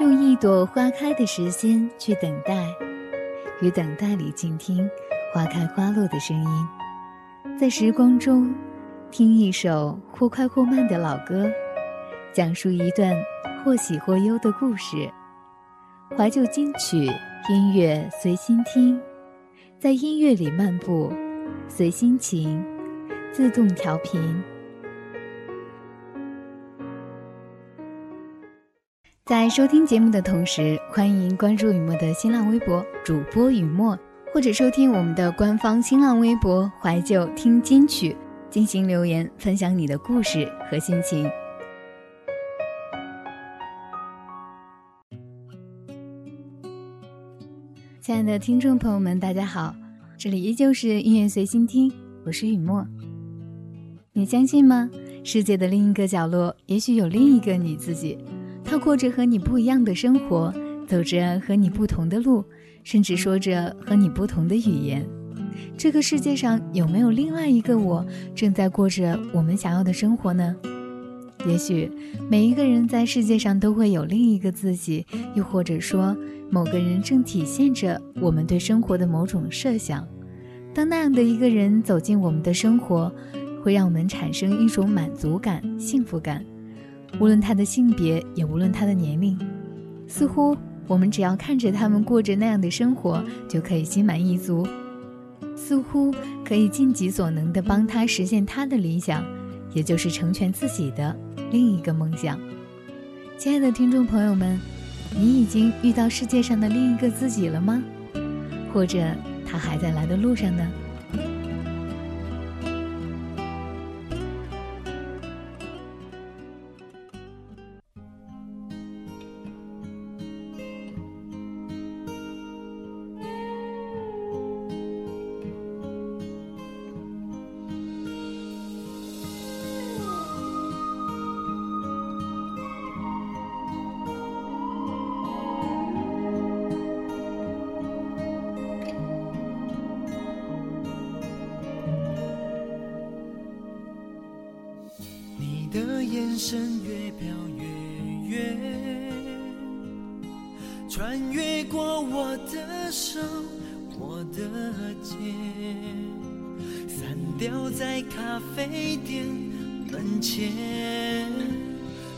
用一朵花开的时间去等待，于等待里倾听花开花落的声音，在时光中听一首或快或慢的老歌，讲述一段或喜或忧的故事。怀旧金曲音乐随心听，在音乐里漫步，随心情，自动调频。在收听节目的同时，欢迎关注雨墨的新浪微博主播雨墨，或者收听我们的官方新浪微博“怀旧听金曲”，进行留言分享你的故事和心情。亲爱的听众朋友们，大家好，这里依旧是音乐随心听，我是雨墨。你相信吗？世界的另一个角落，也许有另一个你自己。他过着和你不一样的生活，走着和你不同的路，甚至说着和你不同的语言。这个世界上有没有另外一个我，正在过着我们想要的生活呢？也许每一个人在世界上都会有另一个自己，又或者说某个人正体现着我们对生活的某种设想。当那样的一个人走进我们的生活，会让我们产生一种满足感、幸福感。无论他的性别，也无论他的年龄，似乎我们只要看着他们过着那样的生活，就可以心满意足，似乎可以尽己所能地帮他实现他的理想，也就是成全自己的另一个梦想。亲爱的听众朋友们，你已经遇到世界上的另一个自己了吗？或者他还在来的路上呢？掉在咖啡店门前，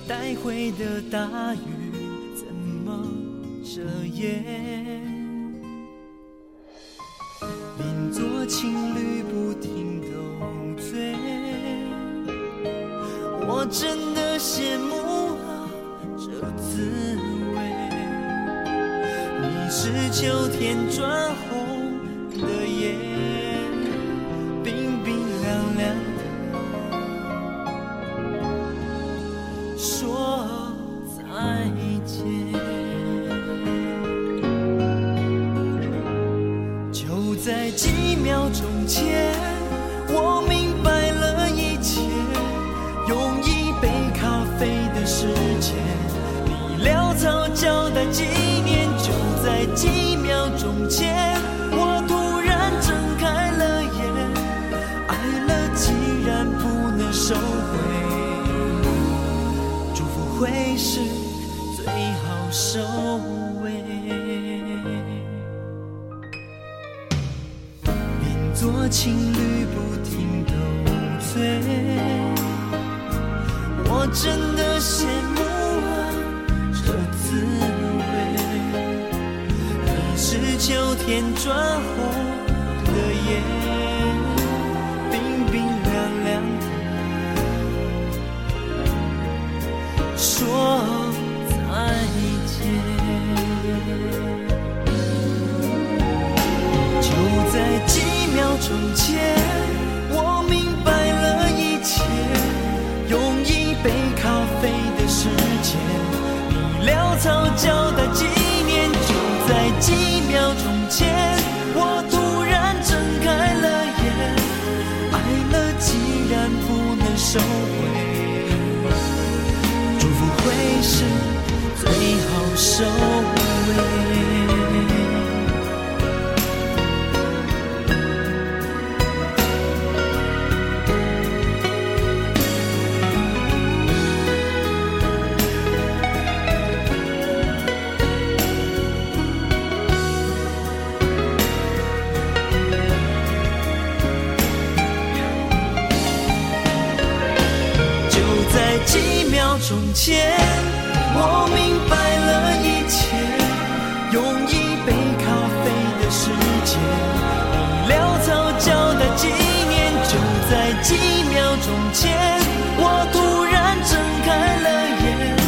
带回的大雨怎么遮掩？邻座情侣不停斗嘴。我真的羡慕啊这滋味。你是秋天转转红的叶，冰冰凉凉的，说再见。就在几秒钟前，我明白了一切，用一。杯咖啡的时间，你潦草交代几年，就在几秒钟前，收回，祝福会是最好收尾。从前，我明白了一切，用一杯咖啡的时间，你潦草交代纪念，就在几秒钟前，我突然睁开了眼，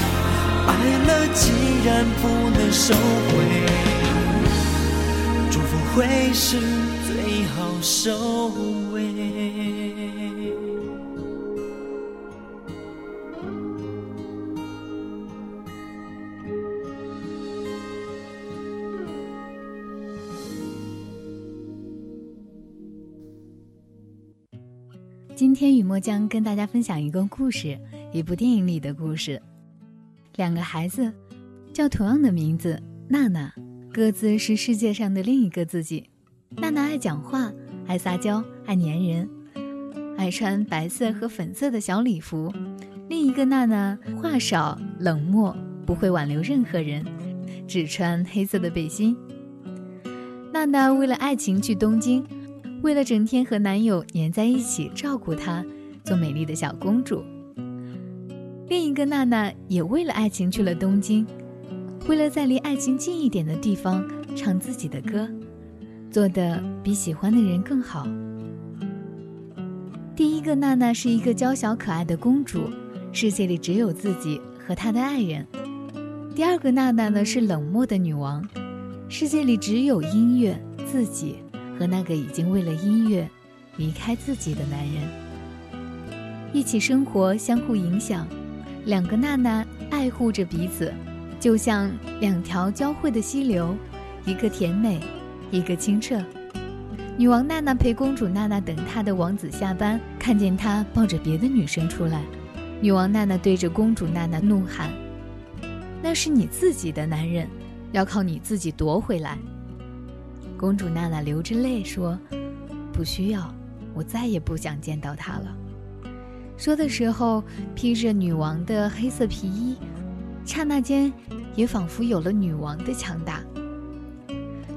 爱了既然不能收回，祝福会是最好收尾。天雨墨将跟大家分享一个故事，一部电影里的故事。两个孩子叫同样的名字，娜娜，各自是世界上的另一个自己。娜娜爱讲话，爱撒娇，爱粘人，爱穿白色和粉色的小礼服。另一个娜娜话少，冷漠，不会挽留任何人，只穿黑色的背心。娜娜为了爱情去东京。为了整天和男友黏在一起，照顾他，做美丽的小公主。另一个娜娜也为了爱情去了东京，为了在离爱情近一点的地方唱自己的歌，做的比喜欢的人更好。第一个娜娜是一个娇小可爱的公主，世界里只有自己和她的爱人。第二个娜娜呢是冷漠的女王，世界里只有音乐自己。和那个已经为了音乐离开自己的男人一起生活，相互影响，两个娜娜爱护着彼此，就像两条交汇的溪流，一个甜美，一个清澈。女王娜娜陪公主娜娜等她的王子下班，看见他抱着别的女生出来，女王娜娜对着公主娜娜怒喊：“那是你自己的男人，要靠你自己夺回来。”公主娜娜流着泪说：“不需要，我再也不想见到他了。”说的时候披着女王的黑色皮衣，刹那间也仿佛有了女王的强大。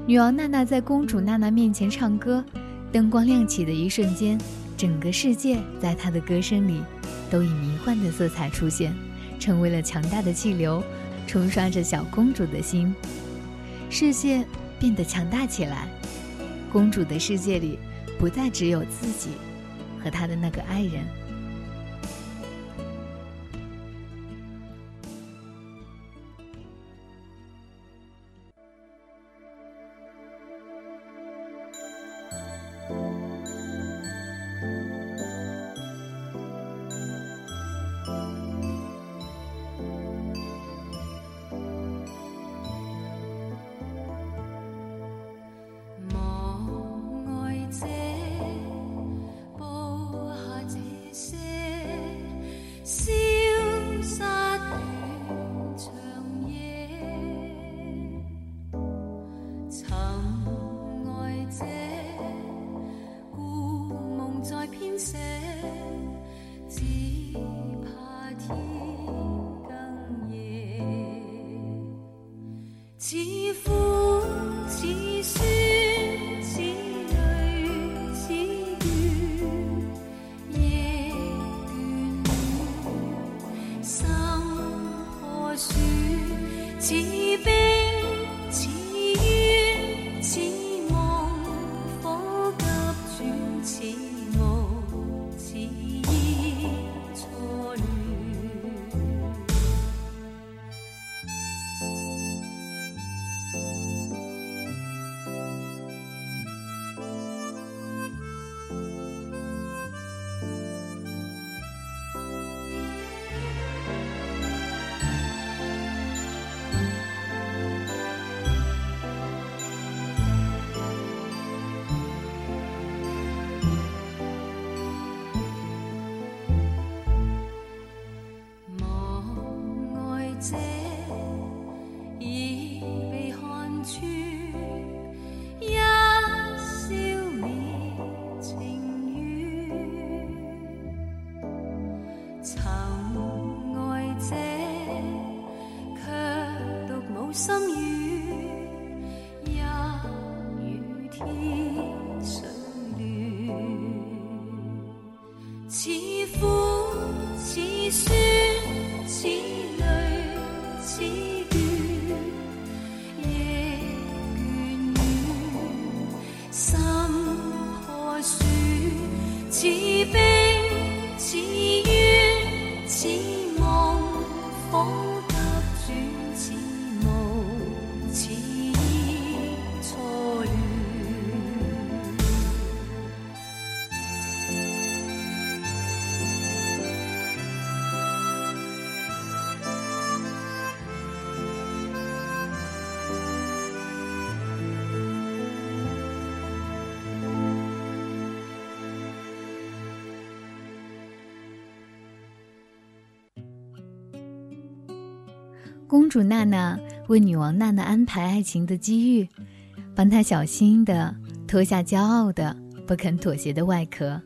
女王娜娜在公主娜娜面前唱歌，灯光亮起的一瞬间，整个世界在她的歌声里都以迷幻的色彩出现，成为了强大的气流，冲刷着小公主的心。世界。变得强大起来，公主的世界里不再只有自己和她的那个爱人。只怕天更夜 baby. 公主娜娜为女王娜娜安排爱情的机遇，帮她小心地脱下骄傲的、不肯妥协的外壳，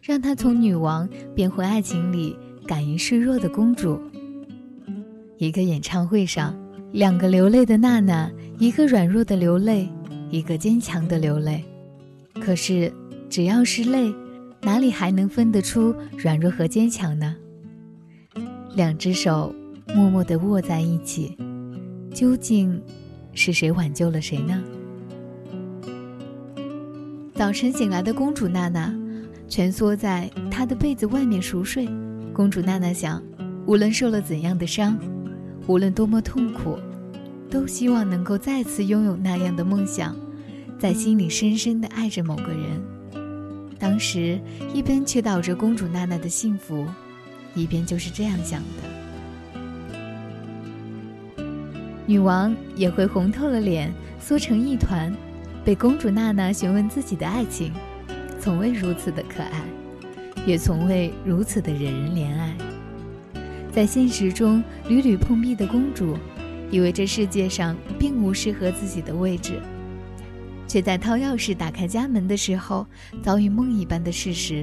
让她从女王变回爱情里敢于示弱的公主。一个演唱会上，两个流泪的娜娜，一个软弱的流泪，一个坚强的流泪。可是，只要是泪，哪里还能分得出软弱和坚强呢？两只手默默地握在一起，究竟是谁挽救了谁呢？早晨醒来的公主娜娜，蜷缩在她的被子外面熟睡。公主娜娜想，无论受了怎样的伤，无论多么痛苦，都希望能够再次拥有那样的梦想，在心里深深地爱着某个人。当时一边祈祷着公主娜娜的幸福。一边就是这样想的，女王也会红透了脸，缩成一团，被公主娜娜询问自己的爱情，从未如此的可爱，也从未如此的惹人怜爱。在现实中屡屡碰壁的公主，以为这世界上并无适合自己的位置，却在掏钥匙打开家门的时候，遭遇梦一般的事实。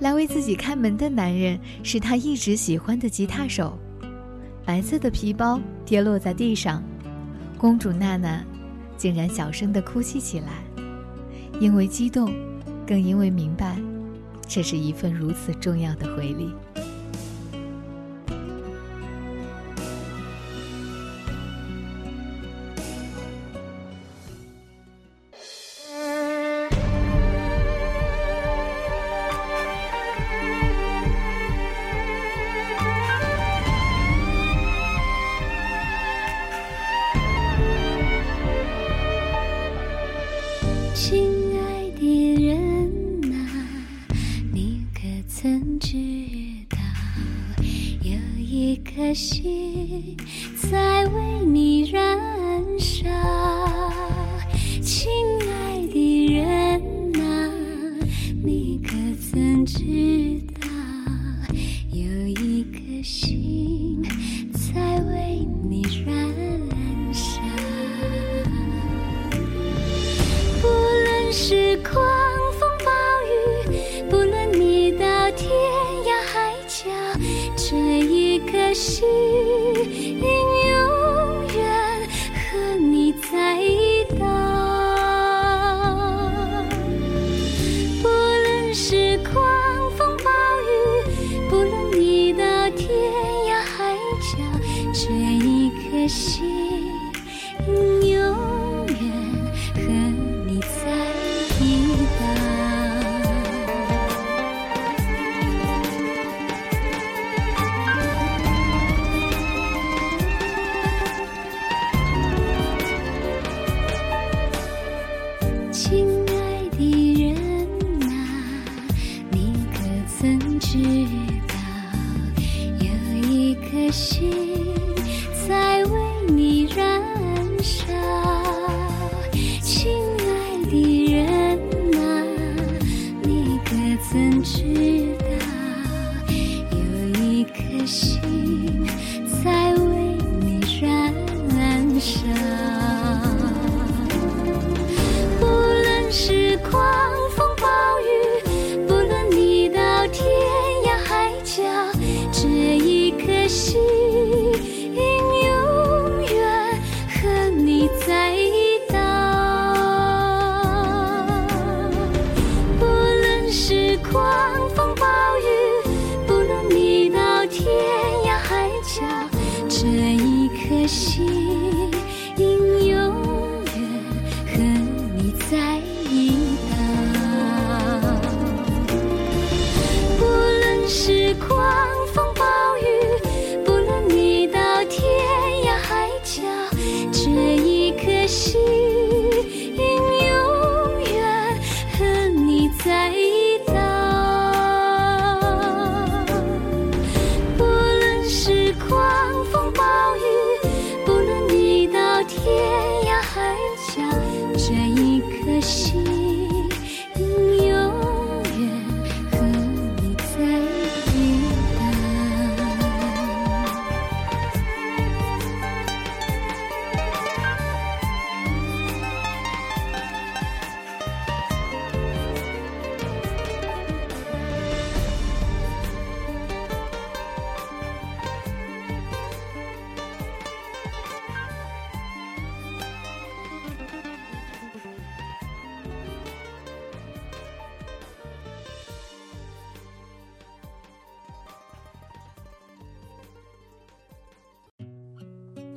来为自己开门的男人是她一直喜欢的吉他手，白色的皮包跌落在地上，公主娜娜竟然小声地哭泣起来，因为激动，更因为明白，这是一份如此重要的回礼。心的心。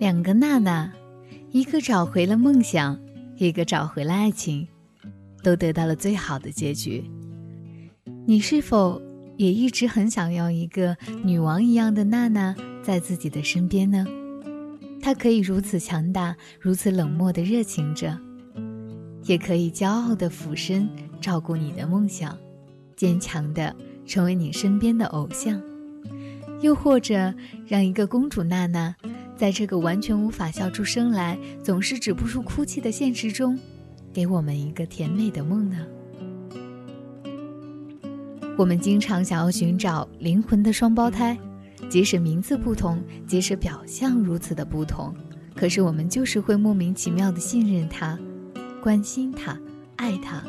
两个娜娜，一个找回了梦想，一个找回了爱情，都得到了最好的结局。你是否也一直很想要一个女王一样的娜娜在自己的身边呢？她可以如此强大，如此冷漠的热情着，也可以骄傲的俯身照顾你的梦想，坚强的成为你身边的偶像。又或者让一个公主娜娜，在这个完全无法笑出声来、总是止不住哭泣的现实中，给我们一个甜美的梦呢？我们经常想要寻找灵魂的双胞胎，即使名字不同，即使表象如此的不同，可是我们就是会莫名其妙的信任他、关心他、爱他。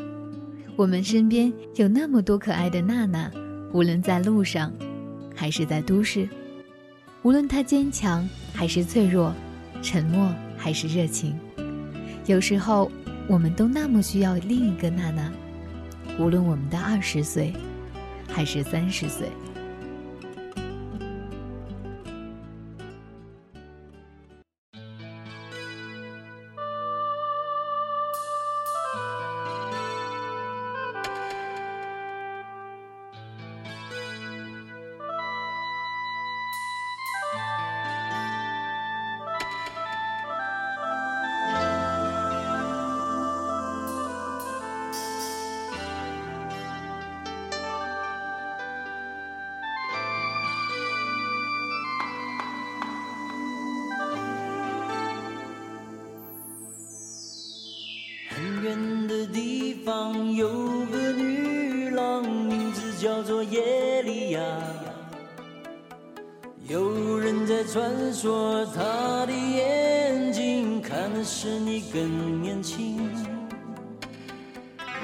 我们身边有那么多可爱的娜娜，无论在路上。还是在都市，无论他坚强还是脆弱，沉默还是热情，有时候我们都那么需要另一个娜娜，无论我们的二十岁，还是三十岁。有个女郎，名字叫做耶利亚。有人在传说她的眼睛看的是你更年轻。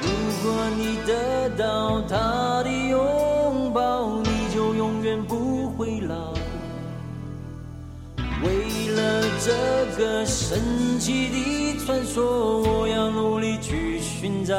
如果你得到她的拥抱，你就永远不会老。为了这个神奇的传说，我要努力去寻找。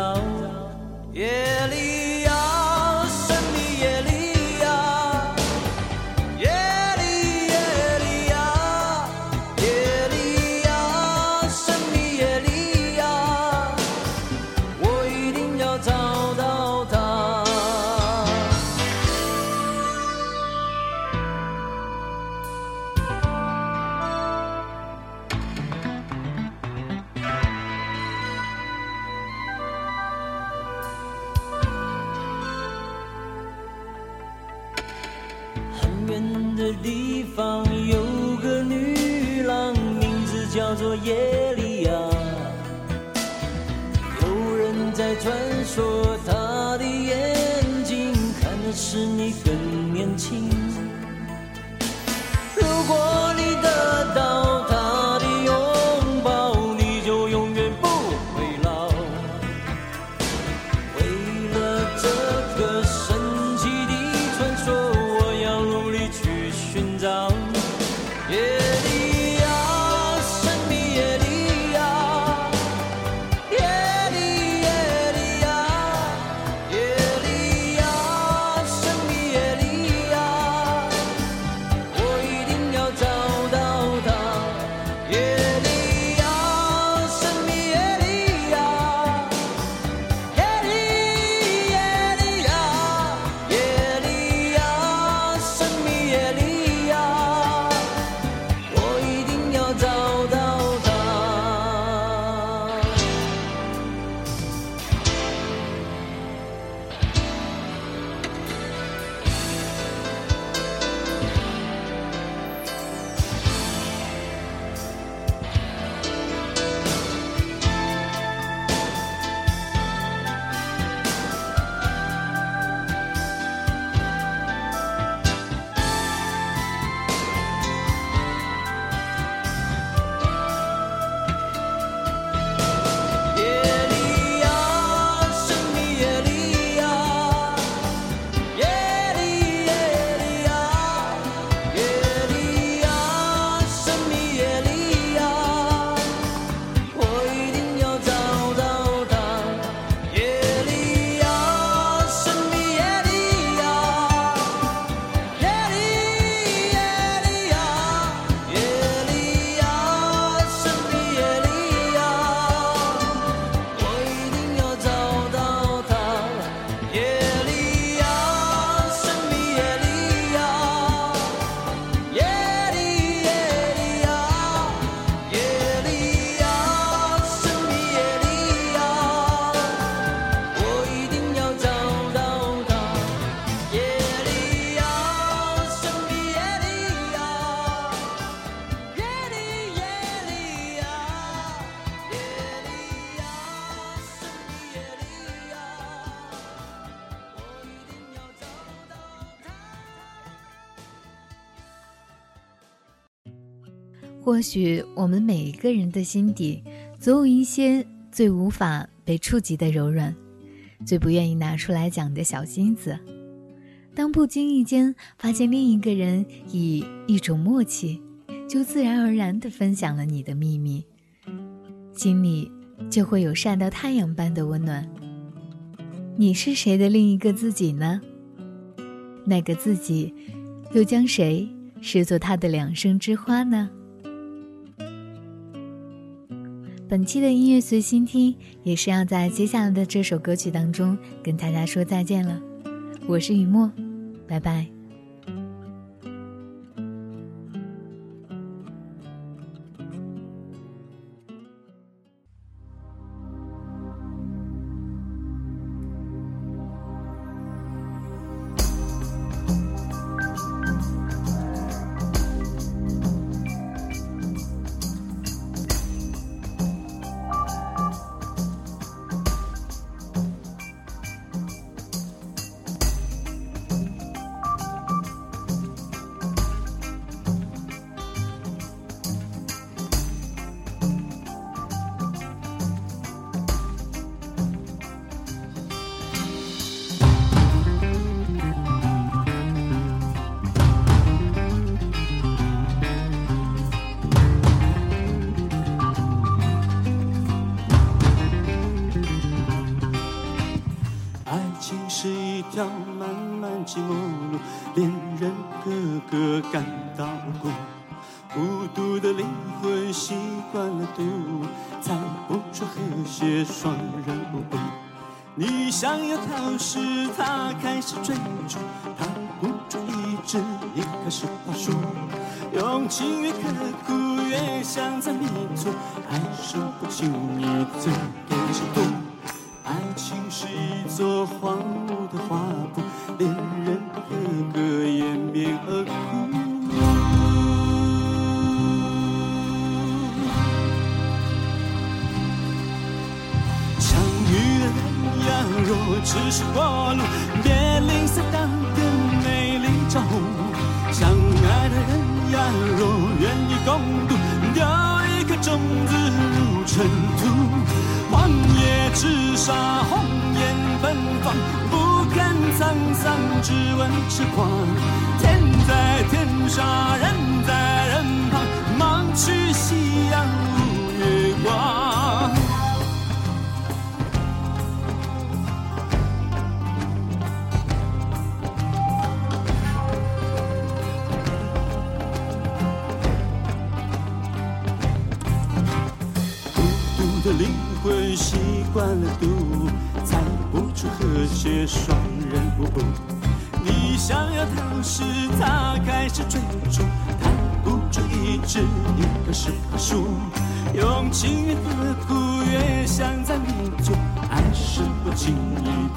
或许我们每一个人的心底，总有一些最无法被触及的柔软，最不愿意拿出来讲的小心思。当不经意间发现另一个人以一种默契，就自然而然地分享了你的秘密，心里就会有晒到太阳般的温暖。你是谁的另一个自己呢？那个自己，又将谁视作他的两生之花呢？本期的音乐随心听，也是要在接下来的这首歌曲当中跟大家说再见了。我是雨墨，拜拜。条漫漫寂寞路，恋人个个感到孤。孤独的灵魂习惯了独，猜不出和谐双人舞步。你想要逃时，他开始追逐；他孤注一掷，你开始怕输。用情越刻苦，越想再弥足，爱说不清，你最给谁读？情是一座荒芜的画布，恋人个个掩面而哭。相遇的人呀，若只是过路，只杀，红颜芬芳，不肯沧桑，只问痴狂。天在天上，人惯了赌，猜不出和谐双人舞步。你想要逃时，他开始追逐；他孤注一掷，你可是怕输。用情越刻苦，越想再弥足。爱是不经意